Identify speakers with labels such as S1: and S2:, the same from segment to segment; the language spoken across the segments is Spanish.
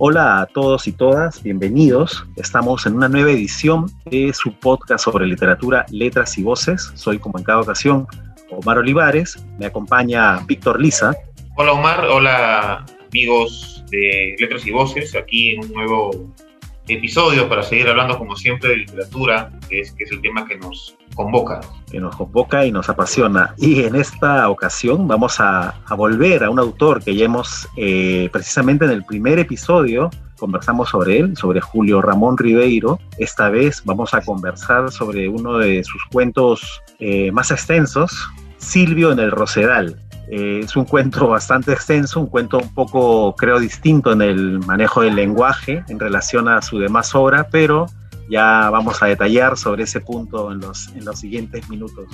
S1: Hola a todos y todas, bienvenidos. Estamos en una nueva edición de su podcast sobre literatura, letras y voces. Soy, como en cada ocasión, Omar Olivares. Me acompaña Víctor Lisa.
S2: Hola Omar, hola amigos de Letras y Voces, aquí en un nuevo episodio para seguir hablando como siempre de literatura, que es, que es el tema que nos convoca.
S1: Que nos convoca y nos apasiona. Y en esta ocasión vamos a, a volver a un autor que ya hemos, eh, precisamente en el primer episodio, conversamos sobre él, sobre Julio Ramón Ribeiro. Esta vez vamos a conversar sobre uno de sus cuentos eh, más extensos, Silvio en el Rosedal. Eh, es un cuento bastante extenso, un cuento un poco, creo, distinto en el manejo del lenguaje en relación a su demás obra, pero ya vamos a detallar sobre ese punto en los, en los siguientes minutos.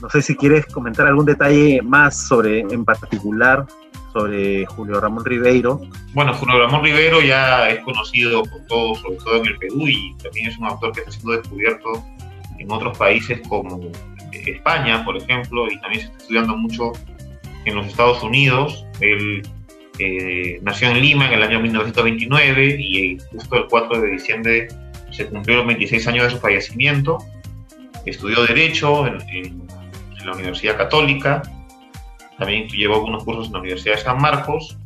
S1: No sé si quieres comentar algún detalle más sobre, en particular, sobre Julio Ramón Ribeiro.
S2: Bueno, Julio Ramón Ribeiro ya es conocido por todos, sobre todo en el Perú, y también es un autor que está siendo descubierto en otros países como España, por ejemplo, y también se está estudiando mucho en los Estados Unidos. Él eh, nació en Lima en el año 1929 y justo el 4 de diciembre se cumplieron 26 años de su fallecimiento. Estudió Derecho en, en, en la Universidad Católica, también llevó algunos cursos en la Universidad de San Marcos,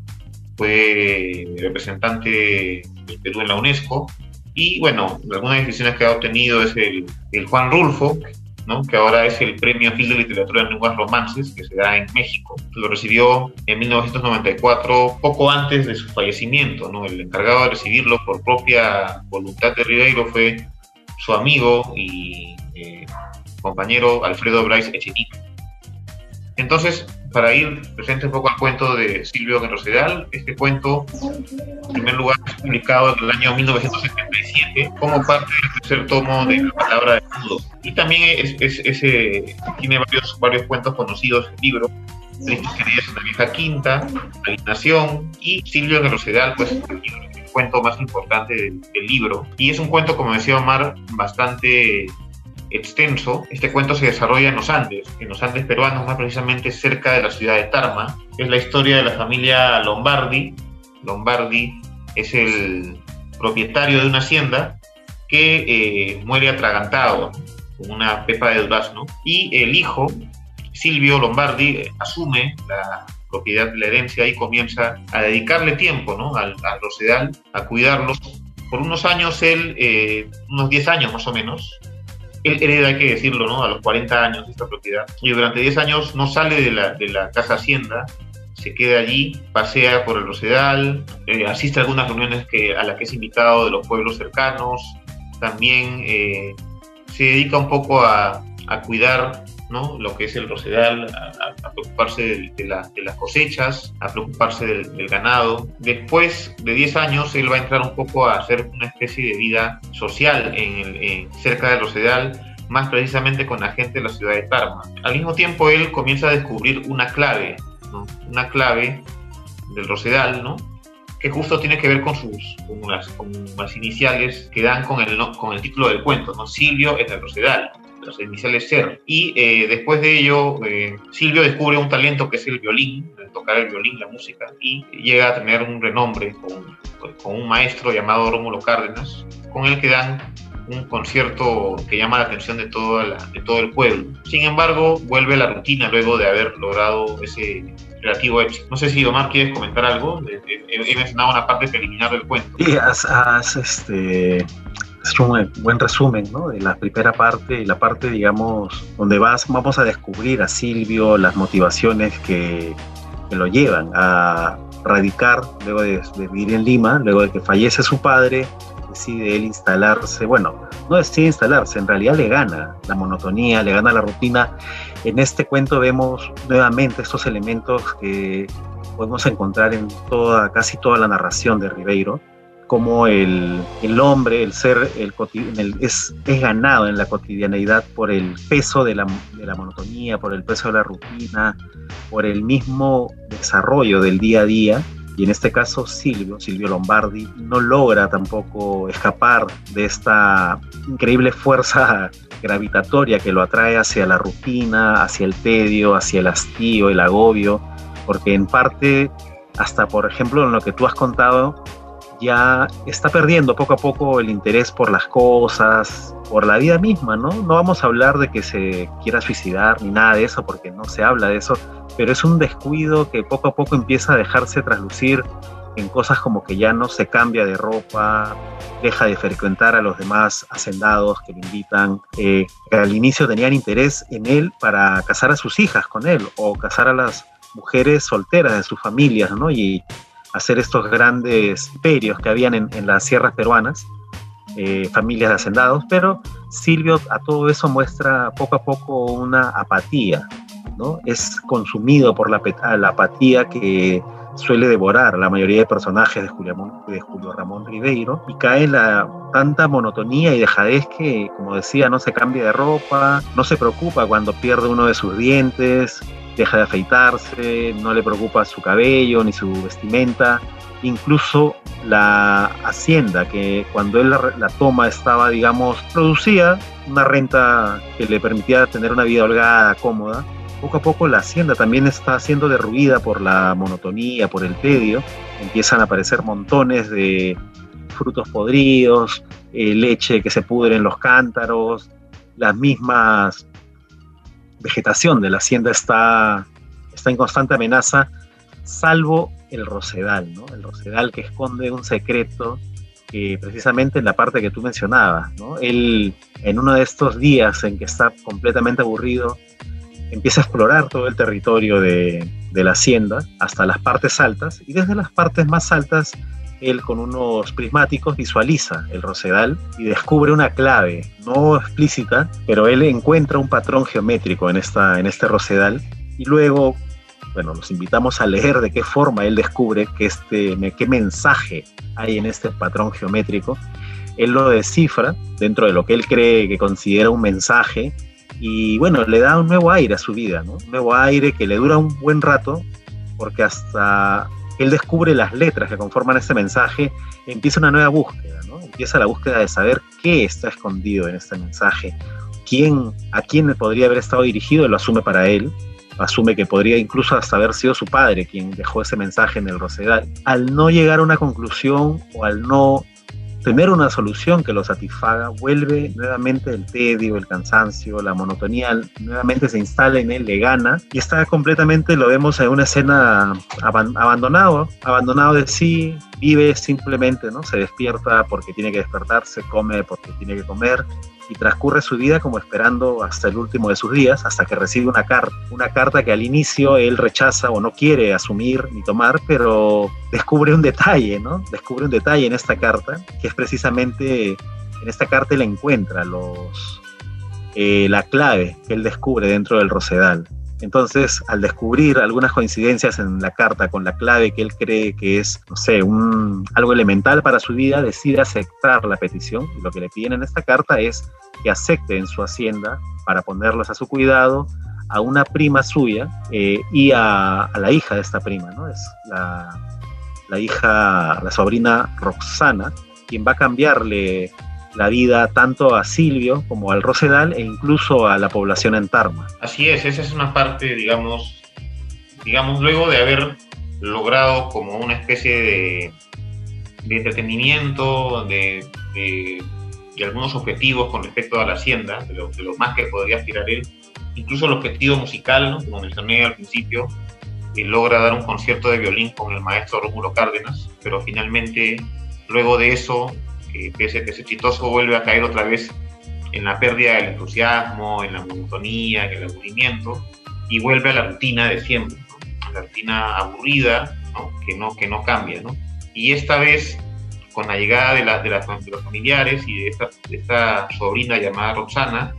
S2: fue representante del Perú en la UNESCO y bueno, algunas decisiones que ha obtenido es el, el Juan Rulfo, ¿no? que ahora es el Premio Gil de Literatura en Lenguas Romances, que se da en México. Lo recibió en 1994, poco antes de su fallecimiento. ¿no? El encargado de recibirlo por propia voluntad de Ribeiro fue su amigo y eh, compañero Alfredo Bryce Echenique. Entonces, para ir presente un poco al cuento de Silvio Rosedal, este cuento, en primer lugar, es publicado en el año 1977 como parte del tercer tomo de La Palabra de Mudo. Y también es, es, tiene varios, varios cuentos conocidos en el libro. Tristes queridas en la vieja quinta, Alienación y Silvio Rosedal, pues el, cuento más importante del, del libro. Y es un cuento, como decía Omar, bastante extenso. Este cuento se desarrolla en los Andes, en los Andes peruanos, más precisamente cerca de la ciudad de Tarma. Es la historia de la familia Lombardi. Lombardi es el propietario de una hacienda que eh, muere atragantado con una pepa de durazno y el hijo, Silvio Lombardi, eh, asume la propiedad de la herencia y comienza a dedicarle tiempo ¿no? al, al rosedal, a cuidarlos. Por unos años, él, eh, unos 10 años más o menos, hereda, hay que decirlo, ¿no? A los 40 años esta propiedad. Y durante 10 años no sale de la, de la casa hacienda, se queda allí, pasea por el Rosedal, eh, asiste a algunas reuniones que, a las que es invitado de los pueblos cercanos, también eh, se dedica un poco a, a cuidar ¿no? lo que es el Rosedal, a, preocuparse de, de, la, de, las cosechas, a preocuparse del, ganado. Después de 10 años, él va a entrar un poco a hacer una especie de vida social en en, cerca del Rosedal, más precisamente con la gente de la ciudad de Tarma. Al mismo tiempo, él comienza a descubrir una clave, una clave del Rosedal, que justo tiene que ver con sus iniciales que dan con el, título del cuento, ¿no? Silvio es el Rosedal iniciales SER. Y eh, después de ello, eh, Silvio descubre un talento que es el violín, tocar el violín, la música, y llega a tener un renombre con, con un maestro llamado Rómulo Cárdenas, con el que dan un concierto que llama la atención de, toda la, de todo el pueblo. Sin embargo, vuelve a la rutina luego de haber logrado ese relativo éxito. No sé si Omar quieres comentar algo. He mencionado una parte preliminar del cuento.
S1: Sí, has, has este, es un buen resumen ¿no? de la primera parte y la parte, digamos, donde vas, vamos a descubrir a Silvio las motivaciones que, que lo llevan a radicar luego de, de, vivir en Lima, luego de que fallece su padre, decide él instalarse, bueno, no decide instalarse, en realidad le gana la monotonía, le gana la rutina. En este cuento vemos nuevamente estos elementos que podemos encontrar en toda, casi toda la narración de Ribeiro, como el, el, hombre, el ser, el, es, es, ganado en la cotidianeidad por el peso de la, de la, monotonía, por el peso de la rutina, por el mismo desarrollo del día a día. Y en este caso Silvio, Silvio Lombardi, no logra tampoco escapar de esta increíble fuerza gravitatoria que lo atrae hacia la rutina, hacia el tedio, hacia el hastío, el agobio, porque en parte, hasta por ejemplo en lo que tú has contado, ya está perdiendo poco a poco el interés por las cosas, por la vida misma, ¿no? No vamos a hablar de que se quiera suicidar ni nada de eso, porque no se habla de eso, pero es un descuido que poco a poco empieza a dejarse traslucir en cosas como que ya no se cambia de ropa, deja de frecuentar a los demás hacendados que le invitan, eh, que al inicio tenían interés en él para casar a sus hijas con él o casar a las mujeres solteras de sus familias, ¿no? Y hacer estos grandes imperios que habían en, las sierras peruanas, eh, familias de hacendados, pero Silvio a todo eso muestra poco a poco una apatía, ¿no? Es consumido por la, apatía que suele devorar la mayoría de personajes de Julio, de Julio Ramón Ribeiro y cae en la tanta monotonía y dejadez que, como decía, no se cambia de ropa, no se preocupa cuando pierde uno de sus dientes, deja de afeitarse, no le preocupa su cabello ni su vestimenta, incluso la hacienda que cuando él la, toma estaba, digamos, producía una renta que le permitía tener una vida holgada, cómoda. Poco a poco la hacienda también está siendo derruida por la monotonía, por el tedio. Empiezan a aparecer montones de frutos podridos, eh, leche que se pudre en los cántaros, las mismas vegetación de la hacienda está, está en constante amenaza, salvo el rosedal, ¿no? El rosedal que esconde un secreto que precisamente en la parte que tú mencionabas, ¿no? Él, en uno de estos días en que está completamente aburrido, empieza a explorar todo el territorio de, de la hacienda hasta las partes altas y desde las partes más altas él con unos prismáticos visualiza el rosedal y descubre una clave, no explícita, pero él encuentra un patrón geométrico en, esta, en este rosedal y luego, bueno, los invitamos a leer de qué forma él descubre que este, qué mensaje hay en este patrón geométrico. Él lo descifra dentro de lo que él cree que considera un mensaje y bueno, le da un nuevo aire a su vida. Un nuevo aire que le dura un buen rato porque hasta él descubre las letras que conforman ese mensaje, empieza una nueva búsqueda. Empieza la búsqueda de saber qué está escondido en este mensaje, quién, a quién podría haber estado dirigido, lo asume para él, asume que podría incluso hasta haber sido su padre quien dejó ese mensaje en el Rosedal. Al no llegar a una conclusión o al no tener una solución que lo satisfaga, vuelve nuevamente el tedio, el cansancio, la monotonía, nuevamente se instala en él, le gana y está completamente, lo vemos en una escena abandonado, abandonado de sí, vive simplemente, ¿no? Se despierta porque tiene que despertarse, come porque tiene que comer y transcurre su vida como esperando hasta el último de sus días, hasta que recibe una carta, una carta que al inicio él rechaza o no quiere asumir ni tomar, pero descubre un detalle, ¿no? Descubre un detalle en esta carta, que es precisamente, en esta carta él encuentra los, eh, la clave que él descubre dentro del Rosedal. Entonces, al descubrir algunas coincidencias en la carta con la clave que él cree que es, no sé, algo elemental para su vida, decide aceptar la petición. Y lo que le piden en esta carta es que acepte en su hacienda para ponerlos a su cuidado a una prima suya eh, y a, la hija de esta prima, ¿no? Es la hija, la sobrina Roxana, quien va a cambiarle la vida tanto a Silvio como al Rosedal e incluso a la población en Tarma.
S2: Así es, esa es una parte, digamos, digamos, luego de haber logrado como una especie de, de entretenimiento, de, de, algunos objetivos con respecto a la hacienda, de lo, más que podría aspirar él, incluso el objetivo musical, como mencioné al principio, que logra dar un concierto de violín con el maestro Rómulo Cárdenas, pero finalmente, luego de eso, que pese a que es exitoso, vuelve a caer otra vez en la pérdida del entusiasmo, en la monotonía, en el aburrimiento, y vuelve a la rutina de siempre, la rutina aburrida, Que, no, que no cambia. ¿no? Y esta vez, con la llegada de, la, de, de los familiares y de esta, esta, sobrina llamada Roxana,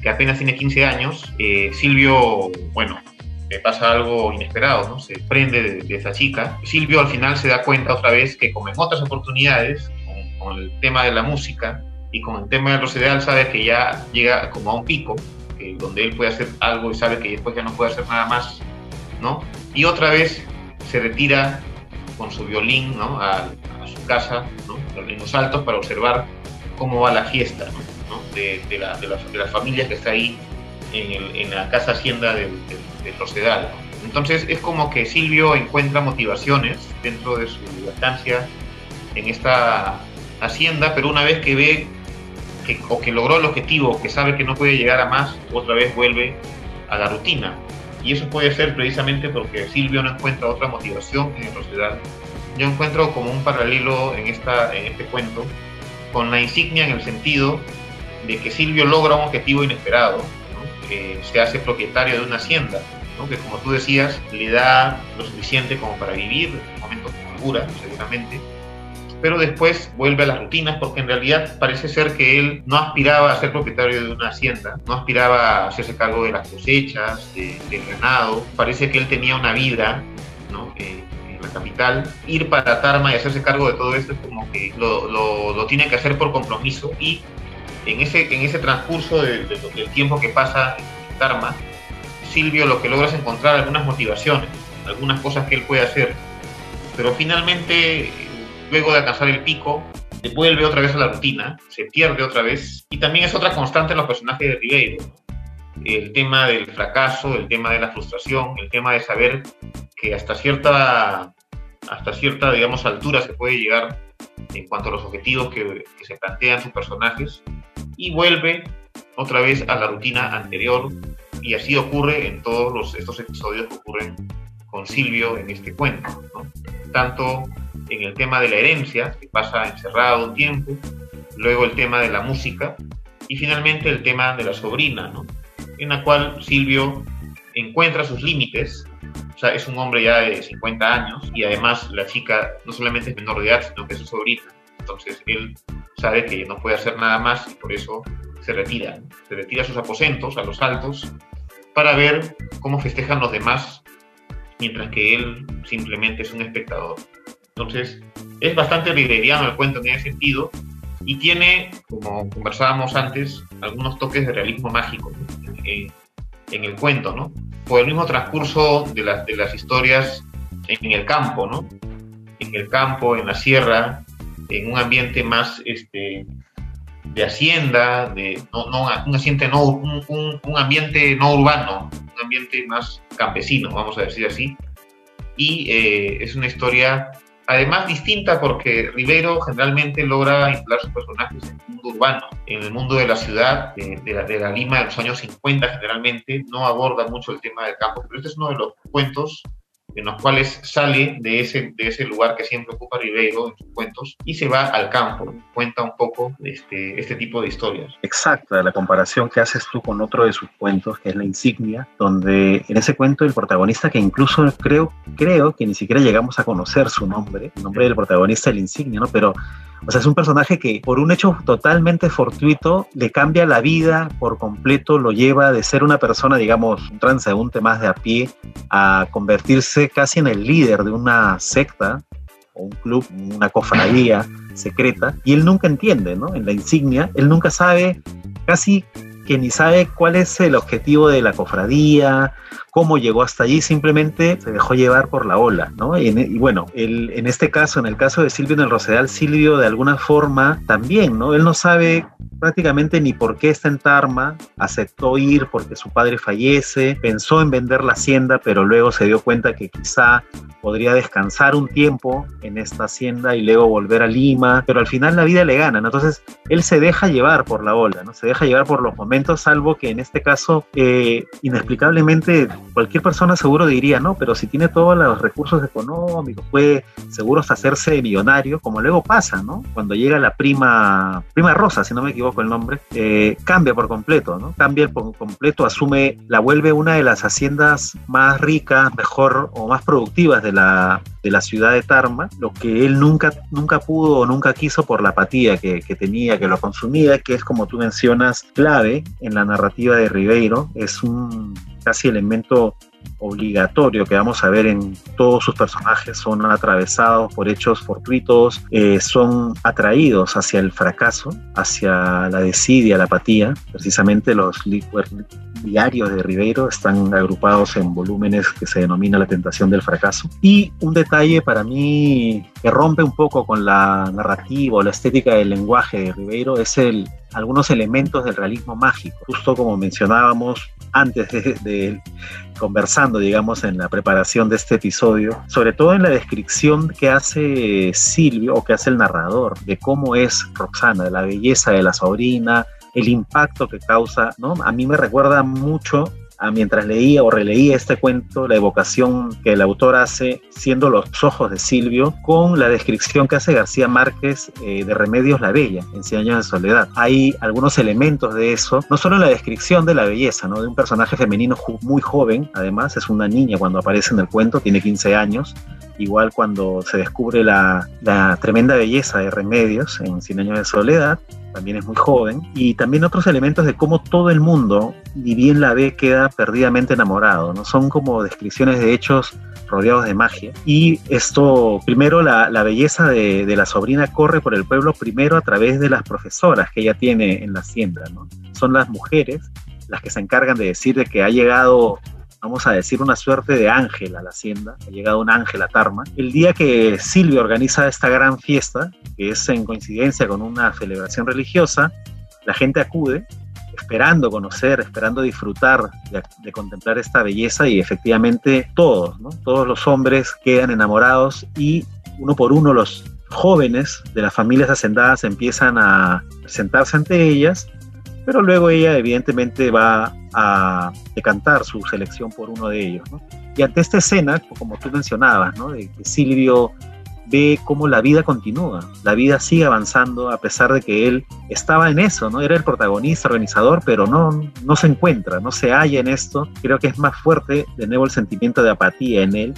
S2: que apenas tiene 15 años, eh, Silvio, bueno, le pasa algo inesperado, ¿no? Se prende de, de, esa chica. Silvio al final se da cuenta otra vez que como en otras oportunidades, con el tema de la música y con el tema de los ideal sabe que ya llega como a un pico, donde él puede hacer algo y sabe que después ya no puede hacer nada más, ¿no? Y otra vez se retira con su violín, ¿no? A, su casa, ¿no? Los altos para observar cómo va la fiesta, ¿no? De, de, la, de, las, de, las, familias que está ahí en, en la casa hacienda de, Rosedal. Entonces es como que Silvio encuentra motivaciones dentro de su estancia en esta hacienda, pero una vez que ve o que logró el objetivo, que sabe que no puede llegar a más, otra vez vuelve a la rutina. Y eso puede ser precisamente porque Silvio no encuentra otra motivación en el Rosedal. Yo encuentro como un paralelo en, esta, en este cuento con la insignia en el sentido de que Silvio logra un objetivo inesperado, se hace propietario de una hacienda, que como tú decías, le da lo suficiente como para vivir momentos de holgura, seguramente, pero después vuelve a las rutinas porque en realidad parece ser que él no aspiraba a ser propietario de una hacienda, no aspiraba a hacerse cargo de las cosechas, del ganado, parece que él tenía una vida eh, en la capital. Ir para Tarma y hacerse cargo de todo esto es como que lo, lo, tiene que hacer por compromiso. Y en ese, en ese transcurso del tiempo que pasa en Tarma, Silvio lo que logra es encontrar algunas motivaciones, algunas cosas que él puede hacer, pero finalmente luego de alcanzar el pico, vuelve otra vez a la rutina, se pierde otra vez, y también es otra constante en los personajes de Ribeiro. El tema del fracaso, el tema de la frustración, el tema de saber que hasta cierta, hasta cierta digamos, altura se puede llegar en cuanto a los objetivos que, se plantean sus personajes, y vuelve otra vez a la rutina anterior, y así ocurre en todos los, estos episodios que ocurren con Silvio en este cuento. Tanto en el tema de la herencia, que pasa encerrado un tiempo, luego el tema de la música y finalmente el tema de la sobrina, en la cual Silvio encuentra sus límites, o sea, es un hombre ya de 50 años y además la chica no solamente es menor de edad, sino que es su sobrina, entonces él sabe que no puede hacer nada más y por eso se retira, se retira a sus aposentos, a los altos, para ver cómo festejan los demás, mientras que él simplemente es un espectador. Entonces, es bastante riveriano el cuento en ese sentido y tiene, como conversábamos antes, algunos toques de realismo mágico en, el cuento, ¿no? Por el mismo transcurso de, de las historias en el campo, ¿no? En el campo, en la sierra, en un ambiente más este, de hacienda, de, no, no, un, ambiente no, un, un, ambiente no urbano, un ambiente más campesino, vamos a decir así. Y eh, es una historia Además, distinta porque Rivero generalmente logra instalar sus personajes en el mundo urbano, en el mundo de la ciudad, de, la, de, la, Lima de los años 50 generalmente, no aborda mucho el tema del campo, pero este es uno de los cuentos en los cuales sale de ese, de ese lugar que siempre ocupa Ribeiro en sus cuentos y se va al campo, cuenta un poco este, este tipo de historias.
S1: Exacta, la comparación que haces tú con otro de sus cuentos, que es La Insignia, donde en ese cuento el protagonista, que incluso creo, creo que ni siquiera llegamos a conocer su nombre, el nombre del protagonista, La Insignia, ¿no? Pero o sea, es un personaje que por un hecho totalmente fortuito le cambia la vida por completo, lo lleva de ser una persona, digamos, un transeúnte más de a pie, a convertirse casi en el líder de una secta o un club, una cofradía secreta, y él nunca entiende, ¿no? En la insignia, él nunca sabe, casi que ni sabe cuál es el objetivo de la cofradía, cómo llegó hasta allí, simplemente se dejó llevar por la ola, ¿no? Y, bueno, en este caso, en el caso de Silvio en el Rosedal, Silvio de alguna forma también, ¿no? Él no sabe prácticamente ni por qué está en Tarma, aceptó ir porque su padre fallece, pensó en vender la hacienda, pero luego se dio cuenta que quizá podría descansar un tiempo en esta hacienda y luego volver a Lima, pero al final la vida le gana, ¿no? Entonces él se deja llevar por la ola, ¿no? Se deja llevar por los momentos, salvo que en este caso, eh, inexplicablemente, cualquier persona seguro diría, no, pero si tiene todos los recursos económicos, puede seguro hacerse millonario, como luego pasa, ¿no? Cuando llega la prima, prima Rosa, si no me equivoco el nombre, eh, cambia por completo, ¿no? Cambia por completo, asume, la vuelve una de las haciendas más ricas, mejor o más productivas de la, de la ciudad de Tarma, lo que él nunca, nunca pudo o nunca quiso por la apatía que, que tenía, que lo consumía, que es como tú mencionas, clave en la narrativa de Ribeiro, es un casi elemento obligatorio que vamos a ver en todos sus personajes son atravesados por hechos fortuitos, eh, son atraídos hacia el fracaso, hacia la desidia, la apatía. Precisamente los diarios de Ribeiro están agrupados en volúmenes que se denomina La tentación del fracaso. Y un detalle para mí que rompe un poco con la narrativa o la estética del lenguaje de Ribeiro es el, algunos elementos del realismo mágico. Justo como mencionábamos, antes de, conversando, digamos, en la preparación de este episodio, sobre todo en la descripción que hace Silvio o que hace el narrador de cómo es Roxana, de la belleza de la sobrina, el impacto que causa, ¿no? A mí me recuerda mucho mientras leía o releía este cuento, la evocación que el autor hace, siendo los ojos de Silvio, con la descripción que hace García Márquez eh, de Remedios la Bella, en Cien años de soledad. Hay algunos elementos de eso, no solo en la descripción de la belleza, ¿no? de un personaje femenino muy joven, además, es una niña cuando aparece en el cuento, tiene 15 años, igual cuando se descubre la, la tremenda belleza de Remedios en Cien años de soledad, también es muy joven, y también otros elementos de cómo todo el mundo, ni bien la ve, queda perdidamente enamorado, ¿no? Son como descripciones de hechos rodeados de magia. Y esto, primero, la, la belleza de, de, la sobrina corre por el pueblo primero a través de las profesoras que ella tiene en la hacienda, ¿no? Son las mujeres las que se encargan de decir de que ha llegado vamos a decir, una suerte de ángel a la hacienda, ha llegado un ángel a Tarma. El día que Silvio organiza esta gran fiesta, que es en coincidencia con una celebración religiosa, la gente acude esperando conocer, esperando disfrutar de, contemplar esta belleza y efectivamente todos, todos los hombres quedan enamorados y uno por uno los jóvenes de las familias hacendadas empiezan a presentarse ante ellas pero luego ella evidentemente va a decantar su selección por uno de ellos. Y ante esta escena, como tú mencionabas, de Silvio ve cómo la vida continúa, la vida sigue avanzando a pesar de que él estaba en eso, ¿no? Era el protagonista, organizador, pero no, no se encuentra, no se halla en esto. Creo que es más fuerte de nuevo el sentimiento de apatía en él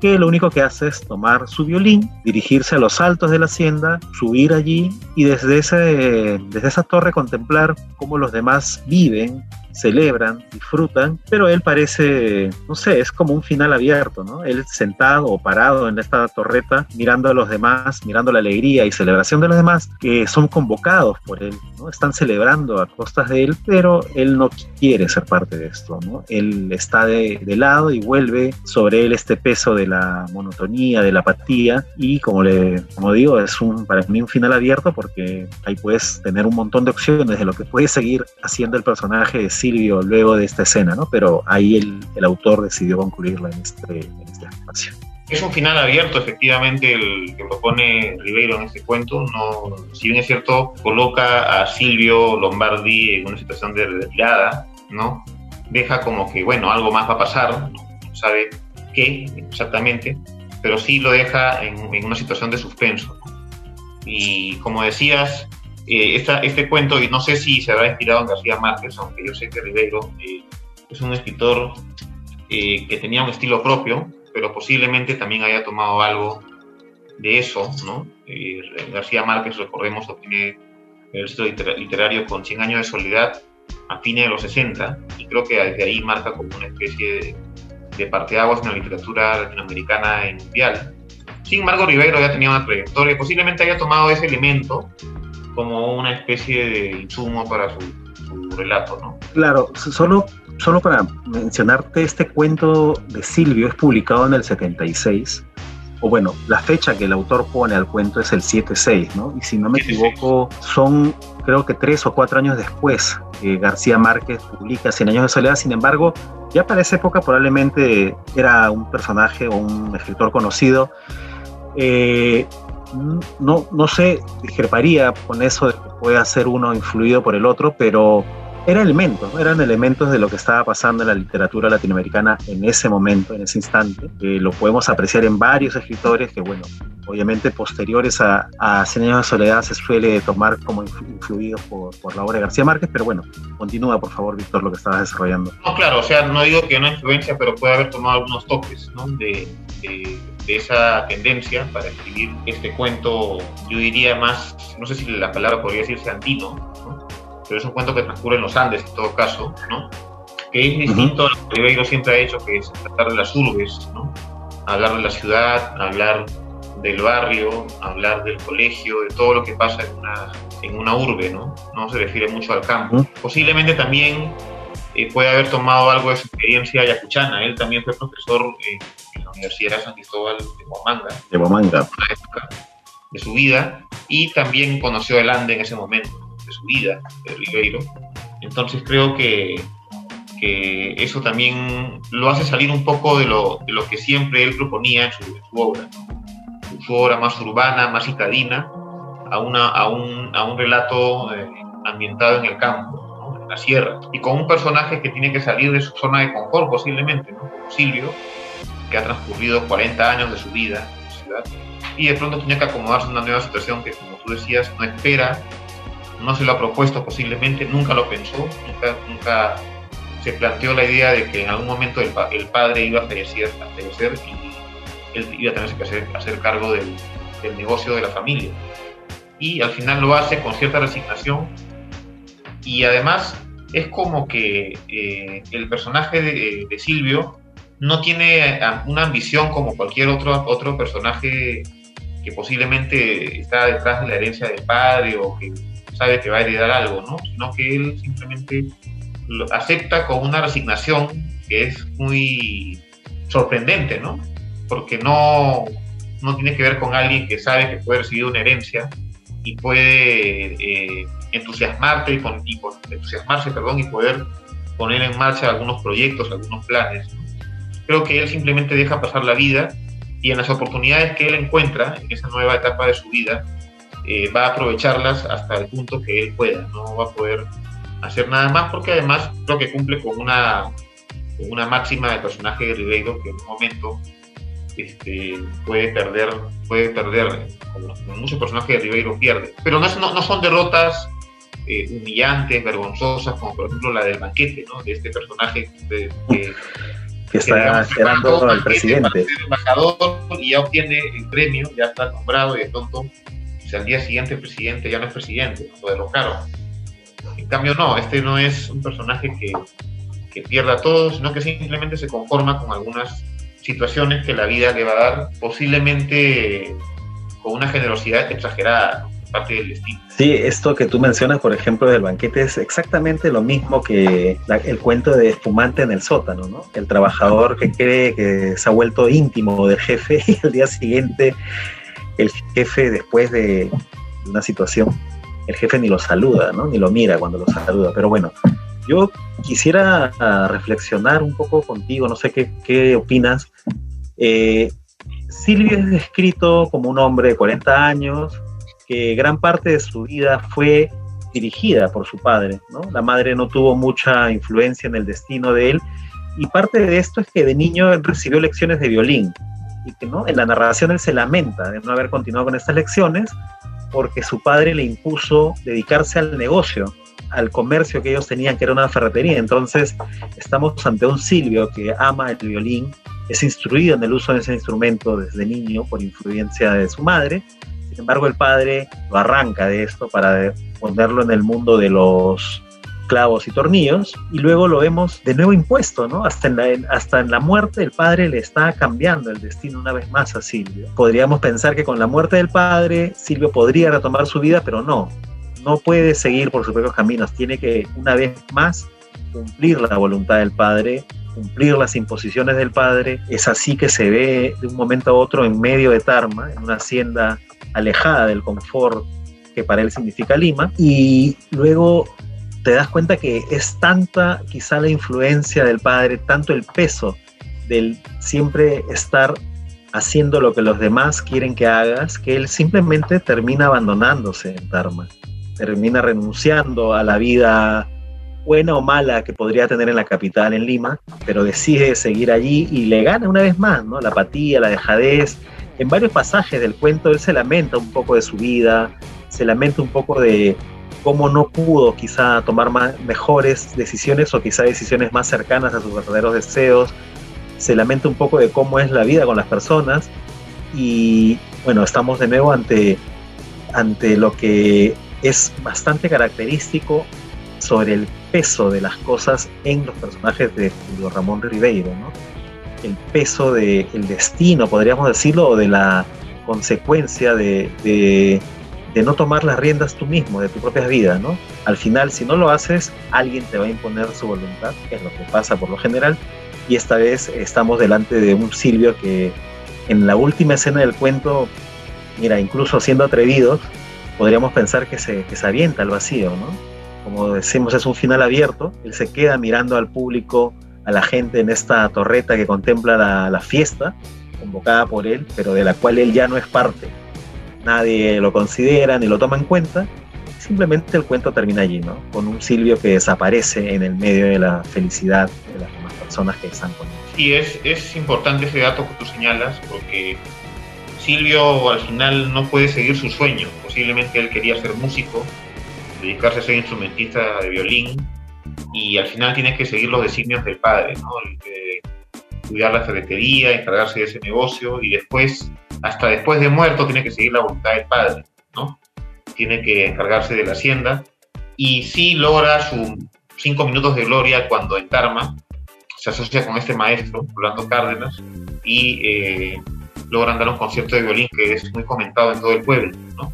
S1: que lo único que hace es tomar su violín, dirigirse a los altos de la hacienda, subir allí y desde, ese, desde esa torre contemplar cómo los demás viven, celebran, disfrutan, pero él parece, no sé, es como un final abierto, ¿no? Él sentado o parado en esta torreta, mirando a los demás, mirando la alegría y celebración de los demás, que son convocados por él, ¿no? Están celebrando a costas de él, pero él no quiere ser parte de esto, ¿no? Él está de, de lado y vuelve sobre él este peso de la monotonía, de la apatía, y como, le, como digo, es un, para mí un final abierto porque ahí puedes tener un montón de opciones de lo que puede seguir haciendo el personaje de Silvio luego de esta escena, ¿no? Pero ahí el, el autor decidió concluirla en este, en este espacio.
S2: Es un final abierto, efectivamente, el que propone Ribeiro en este cuento. No, si bien es cierto, coloca a Silvio Lombardi en una situación de retirada, ¿no? Deja como que, bueno, algo más va a pasar, no sabe qué exactamente, pero sí lo deja en, en una situación de suspenso. Y como decías, eh, esta, este cuento, y no sé si se habrá inspirado en García Márquez, aunque yo sé que Ribeiro eh, es un escritor eh, que tenía un estilo propio, pero posiblemente también haya tomado algo de eso, ¿no? García Márquez, recordemos, obtiene el éxito literario con 100 años de soledad a fines de los 60, y creo que desde ahí marca como una especie de, de parteaguas en la literatura latinoamericana y mundial. Sin embargo, Ribeiro ya tenía una trayectoria, posiblemente haya tomado ese elemento como una especie de insumo para su, relato, ¿no?
S1: Claro, solo, solo para mencionarte, este cuento de Silvio es publicado en el 76, o bueno, la fecha que el autor pone al cuento es el 7-6, ¿no? Y si no me equivoco, son creo que tres o cuatro años después que García Márquez publica Cien años de soledad, sin embargo, ya para esa época probablemente era un personaje o un escritor conocido. Eh, no, no sé, discreparía con eso de que pueda ser uno influido por el otro, pero eran elementos, eran elementos de lo que estaba pasando en la literatura latinoamericana en ese momento, en ese instante. que lo podemos apreciar en varios escritores que, bueno, obviamente posteriores a, a Cien años de soledad se suele tomar como influidos por, por, la obra de García Márquez, pero bueno, continúa por favor, Víctor, lo que estabas desarrollando.
S2: No, claro, o sea, no digo que no influencia, pero puede haber tomado algunos toques ¿no? de, de, de, esa tendencia para escribir este cuento, yo diría más, no sé si la palabra podría decirse andino, ¿no? Pero es un cuento que transcurre en los Andes en todo caso, ¿no? que es distinto uh -huh. a lo que Ribeiro siempre ha hecho, que es tratar de las urbes, ¿no? hablar de la ciudad, hablar del barrio, hablar del colegio, de todo lo que pasa en una, en una urbe, ¿no? No se refiere mucho al campo. Uh -huh. Posiblemente también eh, puede haber tomado algo de su experiencia ayacuchana. Él también fue profesor eh, en la Universidad de San Cristóbal de Huamanga.
S1: De Huamanga.
S2: Una época de su vida. Y también conoció el Ande en ese momento de su vida, de Ribeiro. Entonces creo que que eso también lo hace salir un poco de lo, de lo que siempre él proponía en su, obra, su obra más urbana, más citadina, a, una, a, un, a un relato eh, ambientado en el campo, en la sierra, y con un personaje que tiene que salir de su zona de confort posiblemente, como Silvio, que ha transcurrido 40 años de su vida en la ciudad, y de pronto tiene que acomodarse a una nueva situación que, como tú decías, no espera, no se lo ha propuesto posiblemente, nunca lo pensó, nunca, nunca se planteó la idea de que en algún momento el, padre iba a fallecer, a fallecer y él iba a tener que hacer, hacer cargo del, del, negocio de la familia. Y al final lo hace con cierta resignación y además es como que eh, el personaje de, de, Silvio no tiene una ambición como cualquier otro, otro personaje que posiblemente está detrás de la herencia del padre o que sabe que va a heredar algo, ¿no? sino que él simplemente lo acepta con una resignación que es muy sorprendente, ¿no? Porque no, no tiene que ver con alguien que sabe que puede recibir una herencia y puede eh, entusiasmarte y, entusiasmarse perdón, y poder poner en marcha algunos proyectos, algunos planes. Creo que él simplemente deja pasar la vida y en las oportunidades que él encuentra en esa nueva etapa de su vida, eh, va a aprovecharlas hasta el punto que él pueda, no va a poder hacer nada más, porque además creo que cumple con una, una máxima del personaje de Ribeiro que en un momento este, puede perder, puede perder, como, muchos personajes de Ribeiro pierde. Pero no, no, son derrotas eh, humillantes, vergonzosas, como por ejemplo la del banquete, ¿no? de este personaje de,
S1: que, está esperando al presidente.
S2: embajador y ya obtiene el premio, ya está nombrado y de pronto, si al día siguiente el presidente ya no es presidente, lo derrocaron en cambio, no, este no es un personaje que, que pierda todo, sino que simplemente se conforma con algunas situaciones que la vida le va a dar, posiblemente con una generosidad exagerada parte del destino.
S1: Sí, esto que tú mencionas, por ejemplo, del banquete es exactamente lo mismo que el cuento de espumante en el sótano, ¿no? El trabajador que cree que se ha vuelto íntimo del jefe y al día siguiente el jefe, después de una situación el jefe ni lo saluda, ¿no? Ni lo mira cuando lo saluda. Pero bueno, yo quisiera ah, reflexionar un poco contigo, no sé qué, qué opinas. Eh, Silvio es descrito como un hombre de 40 años, que gran parte de su vida fue dirigida por su padre. La madre no tuvo mucha influencia en el destino de él, y parte de esto es que de niño recibió lecciones de violín, ¿no? en la narración él se lamenta de no haber continuado con estas lecciones, porque su padre le impuso dedicarse al negocio, al comercio que ellos tenían, que era una ferretería. Entonces, estamos ante un Silvio que ama el violín, es instruido en el uso de ese instrumento desde niño por influencia de su madre. Sin embargo, el padre lo arranca de esto para ponerlo en el mundo de los clavos y tornillos, y luego lo vemos de nuevo impuesto, ¿no? Hasta en, la, hasta en la muerte del padre le está cambiando el destino una vez más a Silvio. Podríamos pensar que con la muerte del padre, Silvio podría retomar su vida, pero no, no puede seguir por sus propios caminos, tiene que una vez más cumplir la voluntad del padre, cumplir las imposiciones del padre. Es así que se ve de un momento a otro en medio de Tarma, en una hacienda alejada del confort que para él significa Lima, y luego te das cuenta que es tanta quizá la influencia del padre, tanto el peso del siempre estar haciendo lo que los demás quieren que hagas, que él simplemente termina abandonándose en Dharma, termina renunciando a la vida buena o mala que podría tener en la capital, en Lima, pero decide seguir allí y le gana una vez más, ¿no? La apatía, la dejadez. En varios pasajes del cuento él se lamenta un poco de su vida, se lamenta un poco de, cómo no pudo quizá tomar mejores decisiones o quizá decisiones más cercanas a sus verdaderos deseos. Se lamenta un poco de cómo es la vida con las personas y bueno, estamos de nuevo ante, ante lo que es bastante característico sobre el peso de las cosas en los personajes de Julio Ramón Ribeiro, ¿no? El peso del destino, podríamos decirlo, o de la consecuencia de, de no tomar las riendas tú mismo de tu propia vida, ¿no? Al final, si no lo haces, alguien te va a imponer su voluntad, que es lo que pasa por lo general, y esta vez estamos delante de un Silvio que en la última escena del cuento, mira, incluso siendo atrevidos, podríamos pensar que se, que se avienta al vacío, ¿no? como decimos, es un final abierto. Él se queda mirando al público, a la gente en esta torreta que contempla la, la fiesta, convocada por él, pero de la cual él ya no es parte. Nadie lo considera ni lo toma en cuenta. Simplemente el cuento termina allí, ¿no? Con un Silvio que desaparece en el medio de la felicidad de las demás personas que están con él.
S2: Sí, es, es importante ese dato que tú señalas, porque Silvio al final no puede seguir su sueño. Posiblemente él quería ser músico, dedicarse a ser instrumentista de violín, y al final tiene que seguir los designios del padre, ¿no? El de cuidar la ferretería, encargarse de ese negocio, y después, hasta después de muerto, tiene que seguir la voluntad del padre, ¿no? Tiene que encargarse de la hacienda, y sí logra sus cinco minutos de gloria cuando en Tarma se asocia con este maestro, Orlando Cárdenas, y eh, logran dar un concierto de violín que es muy comentado en todo el pueblo. ¿no?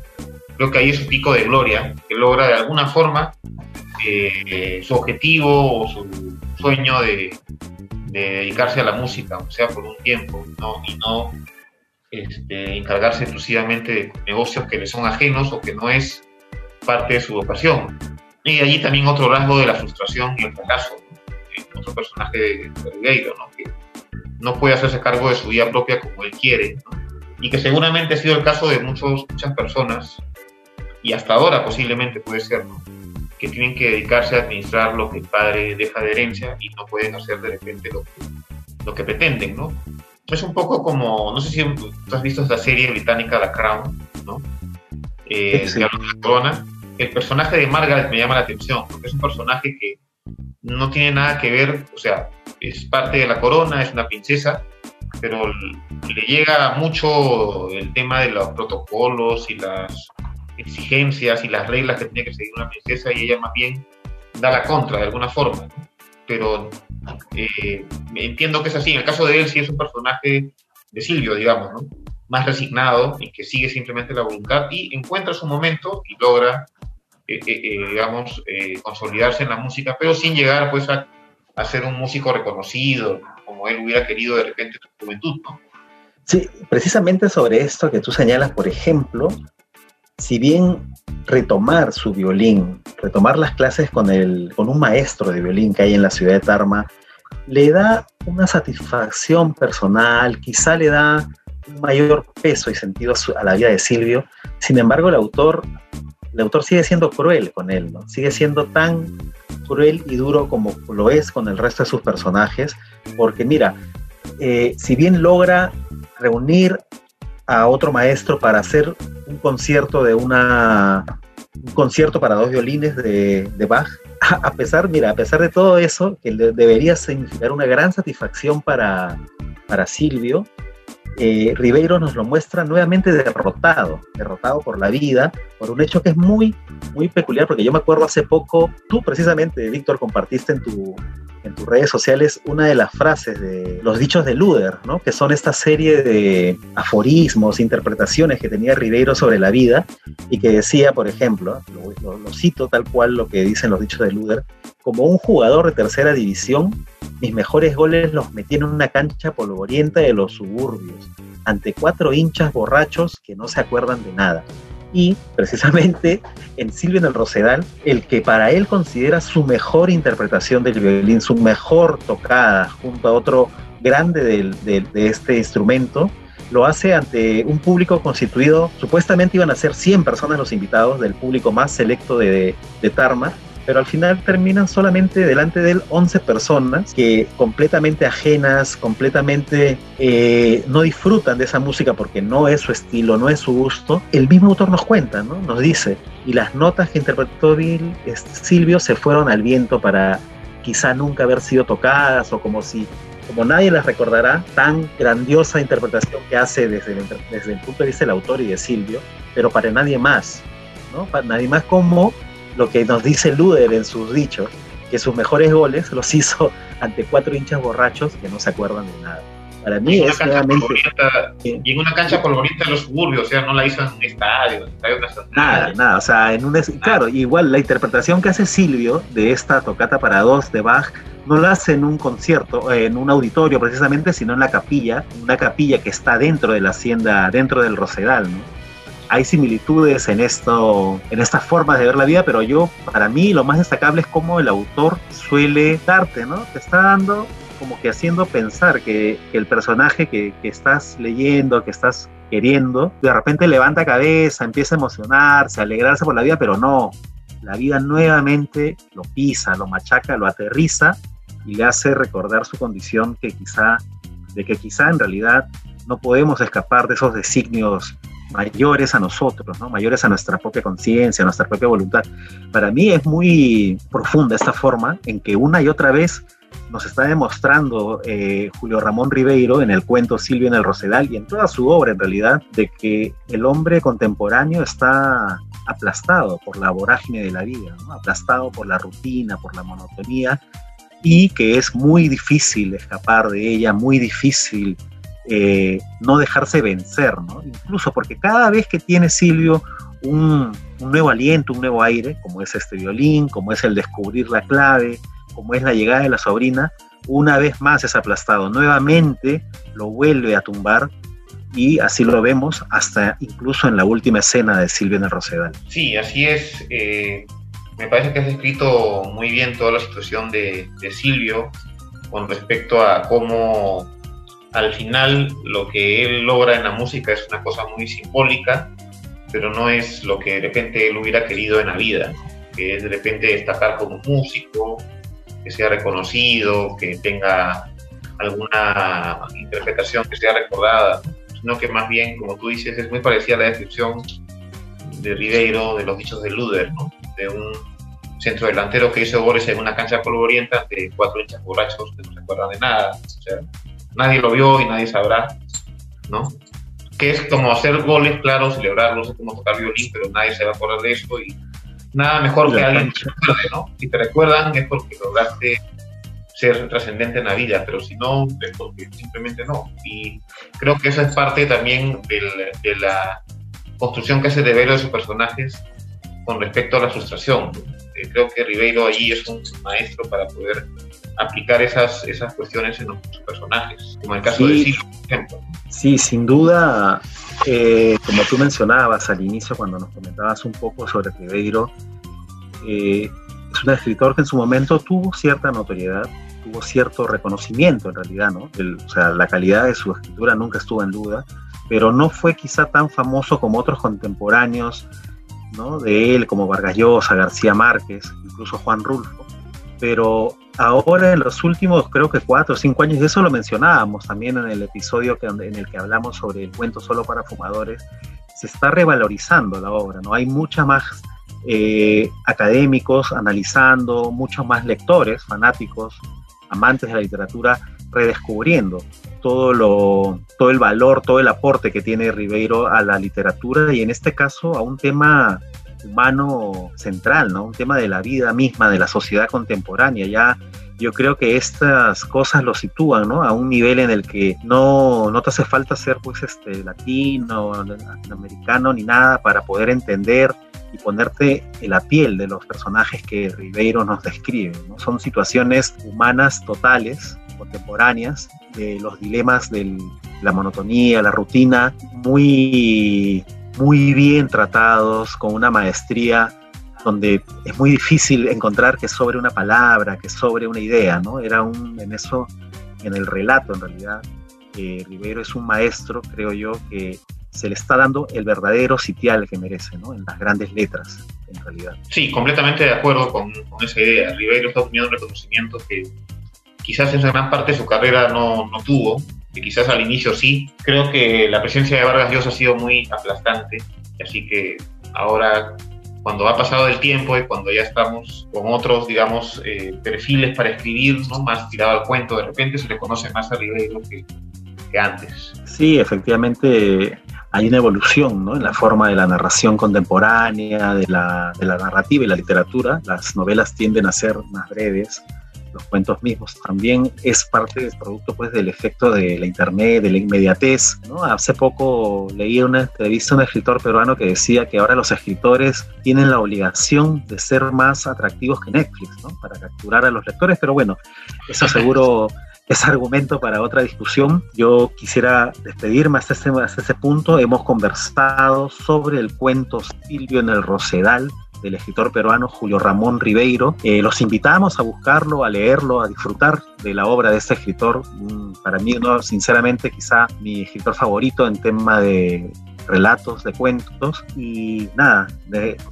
S2: Creo que ahí es su pico de gloria, que logra de alguna forma eh, su objetivo o su sueño de, de, dedicarse a la música, o sea, por un tiempo, ¿no? y no este, encargarse exclusivamente de negocios que le son ajenos o que no es parte de su vocación. Y allí también otro rasgo de la frustración y el fracaso, ¿no? otro personaje de, de Ribeiro, ¿no? que no puede hacerse cargo de su vida propia como él quiere, ¿no? y que seguramente ha sido el caso de muchos, muchas personas, y hasta ahora posiblemente puede ser, ¿no? que tienen que dedicarse a administrar lo que el padre deja de herencia y no pueden hacer de repente lo que, lo que pretenden, ¿no? Es un poco como, no sé si tú has visto esta serie británica The Crown, ¿no? Eh, sí. de la corona. El personaje de Margaret me llama la atención, porque es un personaje que no tiene nada que ver, o sea, es parte de la corona, es una princesa, pero le llega mucho el tema de los protocolos y las exigencias y las reglas que tiene que seguir una princesa y ella más bien da la contra de alguna forma. ¿no? Pero eh, entiendo que es así. En el caso de él sí es un personaje de Silvio, digamos, ¿no? más resignado y que sigue simplemente la voluntad y encuentra su momento y logra, eh, eh, digamos, consolidarse en la música, pero sin llegar pues a a ser un músico reconocido, como él hubiera querido de repente en su juventud, ¿no?
S1: Sí, precisamente sobre esto que tú señalas, por ejemplo, si bien retomar su violín, retomar las clases con, el, con un maestro de violín que hay en la ciudad de Tarma, le da una satisfacción personal, quizá le da un mayor peso y sentido a, su, a la vida de Silvio. Sin embargo, el autor, el autor sigue siendo cruel con él, sigue siendo tan cruel y duro como lo es con el resto de sus personajes, porque mira, eh, si bien logra reunir a otro maestro para hacer un concierto de una un concierto para dos violines de, de Bach, a, pesar, mira, a pesar de todo eso, que debería significar una gran satisfacción para, para Silvio, eh, Ribeiro nos lo muestra nuevamente derrotado, derrotado por la vida, por un hecho que es muy, muy peculiar, porque yo me acuerdo hace poco, tú precisamente, Víctor, compartiste en, tu, en tus redes sociales una de las frases de los dichos de Luder, ¿no? que son esta serie de aforismos, interpretaciones que tenía Ribeiro sobre la vida, y que decía, por ejemplo, lo, cito tal cual lo que dicen los dichos de Luder, como un jugador de tercera división, mis mejores goles los metí en una cancha polvorienta de los suburbios, ante cuatro hinchas borrachos que no se acuerdan de nada. Y precisamente en Silvio en el Rosedal, el que para él considera su mejor interpretación del violín, su mejor tocada junto a otro grande de, de, de este instrumento, lo hace ante un público constituido, supuestamente iban a ser 100 personas los invitados del público más selecto de, de Tarma, pero al final terminan solamente delante de él 11 personas que completamente ajenas, completamente eh, no disfrutan de esa música porque no es su estilo, no es su gusto. El mismo autor nos cuenta, ¿no? nos dice, y las notas que interpretó Bill, este, Silvio se fueron al viento para quizá nunca haber sido tocadas o como si como nadie las recordará, tan grandiosa interpretación que hace desde el, desde el punto de vista del autor y de Silvio, pero para nadie más, ¿no? Para nadie más como lo que nos dice Luder en sus dichos, que sus mejores goles los hizo ante cuatro hinchas borrachos que no se acuerdan de nada. Para mí es
S2: realmente... Y en una cancha polvorienta de los suburbios, o sea, no la hizo en un estadio, en estadio
S1: Nada, nada, o sea, en un... Claro, igual la interpretación que hace Silvio de esta tocata para dos de Bach no la hace en un concierto, en un auditorio precisamente, sino en la capilla, una capilla que está dentro de la hacienda, dentro del Rosedal, ¿no? Hay similitudes en esto, en estas formas de ver la vida, pero yo, para mí, lo más destacable es cómo el autor suele darte, ¿no? Te está dando como que haciendo pensar que, el personaje que, estás leyendo, que estás queriendo, de repente levanta cabeza, empieza a emocionarse, a alegrarse por la vida, pero no, la vida nuevamente lo pisa, lo machaca, lo aterriza y le hace recordar su condición que quizá, de que quizá en realidad no podemos escapar de esos designios mayores a nosotros, ¿no? mayores a nuestra propia conciencia, a nuestra propia voluntad. Para mí es muy profunda esta forma en que una y otra vez nos está demostrando eh, Julio Ramón Ribeiro en el cuento Silvio en el Rosedal y en toda su obra en realidad, de que el hombre contemporáneo está aplastado por la vorágine de la vida, aplastado por la rutina, por la monotonía y que es muy difícil escapar de ella, muy difícil eh, no dejarse vencer, incluso porque cada vez que tiene Silvio un, nuevo aliento, un nuevo aire, como es este violín, como es el descubrir la clave, como es la llegada de la sobrina, una vez más es aplastado, nuevamente lo vuelve a tumbar y así lo vemos hasta incluso en la última escena de Silvia en el Rosedal.
S2: Sí, así es. Eh, me parece que has descrito muy bien toda la situación de, Silvio con respecto a cómo al final lo que él logra en la música es una cosa muy simbólica, pero no es lo que de repente él hubiera querido en la vida, que es de repente destacar como músico, que sea reconocido, que tenga alguna interpretación que sea recordada, sino que más bien, como tú dices, es muy parecida a la descripción de Ribeiro de los dichos de Luder, de un centro delantero que hizo goles en una cancha polvorienta de cuatro hinchas borrachos que no se acuerdan de nada. O nadie lo vio y nadie sabrá, ¿no? Que es como hacer goles, claro, celebrarlos, es como tocar violín, pero nadie se va a acordar de eso y nada mejor que alguien te recuerde, ¿no? Si te recuerdan es porque lograste ser trascendente en la vida, pero si no, es porque simplemente no. Y creo que esa es parte también de la construcción que hace de Ribeiro de sus personajes con respecto a la frustración. Eh, creo que Ribeiro allí es un maestro para poder aplicar esas, esas cuestiones en los personajes, como el caso de Silvio, por ejemplo.
S1: Sí, sin duda, eh, como tú mencionabas al inicio cuando nos comentabas un poco sobre Ribeiro, eh, es un escritor que en su momento tuvo cierta notoriedad, tuvo cierto reconocimiento en realidad, ¿no? o sea, la calidad de su escritura nunca estuvo en duda, pero no fue quizá tan famoso como otros contemporáneos, ¿no? De él, como Vargas Llosa, García Márquez, incluso Juan Rulfo. Pero ahora en los últimos, creo que cuatro o cinco años, y eso lo mencionábamos también en el episodio que, en el que hablamos sobre el cuento solo para fumadores, se está revalorizando la obra, ¿no? Hay mucha más eh, académicos analizando, muchos más lectores, fanáticos, amantes de la literatura, redescubriendo todo, lo, todo el valor, todo el aporte que tiene Ribeiro a la literatura y en este caso a un tema humano central, ¿no? Un tema de la vida misma, de la sociedad contemporánea. Ya yo creo que estas cosas lo sitúan, ¿no? A un nivel en el que no, no te hace falta ser, pues, este, latino, latinoamericano, ni nada para poder entender y ponerte en la piel de los personajes que Ribeiro nos describe. ¿no? Son situaciones humanas totales, contemporáneas, de los dilemas de la monotonía, la rutina, muy, muy bien tratados, con una maestría donde es muy difícil encontrar que sobre una palabra, que sobre una idea, ¿no? Era un, en eso, en el relato en realidad, eh, Ribeiro es un maestro, creo yo, que se le está dando el verdadero sitial que merece, ¿no? En las grandes letras, en realidad.
S2: Sí, completamente de acuerdo con, esa idea. Ribeiro está obteniendo un reconocimiento que quizás en gran parte de su carrera no, no, tuvo, que quizás al inicio sí. Creo que la presencia de Vargas Llosa ha sido muy aplastante, así que ahora cuando ha pasado el tiempo y cuando ya estamos con otros, digamos, eh, perfiles para escribir, ¿no? más tirado al cuento, de repente se le conoce más a Ribeiro que, que antes.
S1: Sí, efectivamente hay una evolución ¿no? en la forma de la narración contemporánea, de la, de la narrativa y la literatura. Las novelas tienden a ser más breves, los cuentos mismos también es parte del producto pues del efecto de la internet, de la inmediatez. ¿no? Hace poco leí una entrevista a un escritor peruano que decía que ahora los escritores tienen la obligación de ser más atractivos que Netflix, ¿no? para capturar a los lectores, pero bueno, eso seguro es argumento para otra discusión. Yo quisiera despedirme hasta ese, hasta ese punto. Hemos conversado sobre el cuento Silvio en el Rosedal, del escritor peruano Julio Ramón Ribeiro. Eh, los invitamos a buscarlo, a leerlo, a disfrutar de la obra de este escritor. Mm, para mí, no, sinceramente, quizá mi escritor favorito en tema de relatos, de cuentos. Y nada,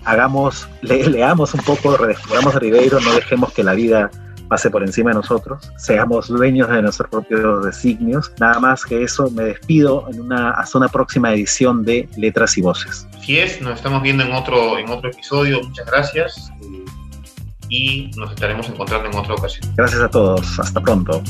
S1: hagamos, leamos un poco, redescubramos a Ribeiro, no dejemos que la vida pase por encima de nosotros, seamos dueños de nuestros propios designios. Nada más que eso, me despido en una, hasta una próxima edición de Letras y Voces.
S2: Así es, nos estamos viendo en otro, en otro episodio, muchas gracias y nos estaremos encontrando en otra ocasión.
S1: Gracias a todos, hasta pronto.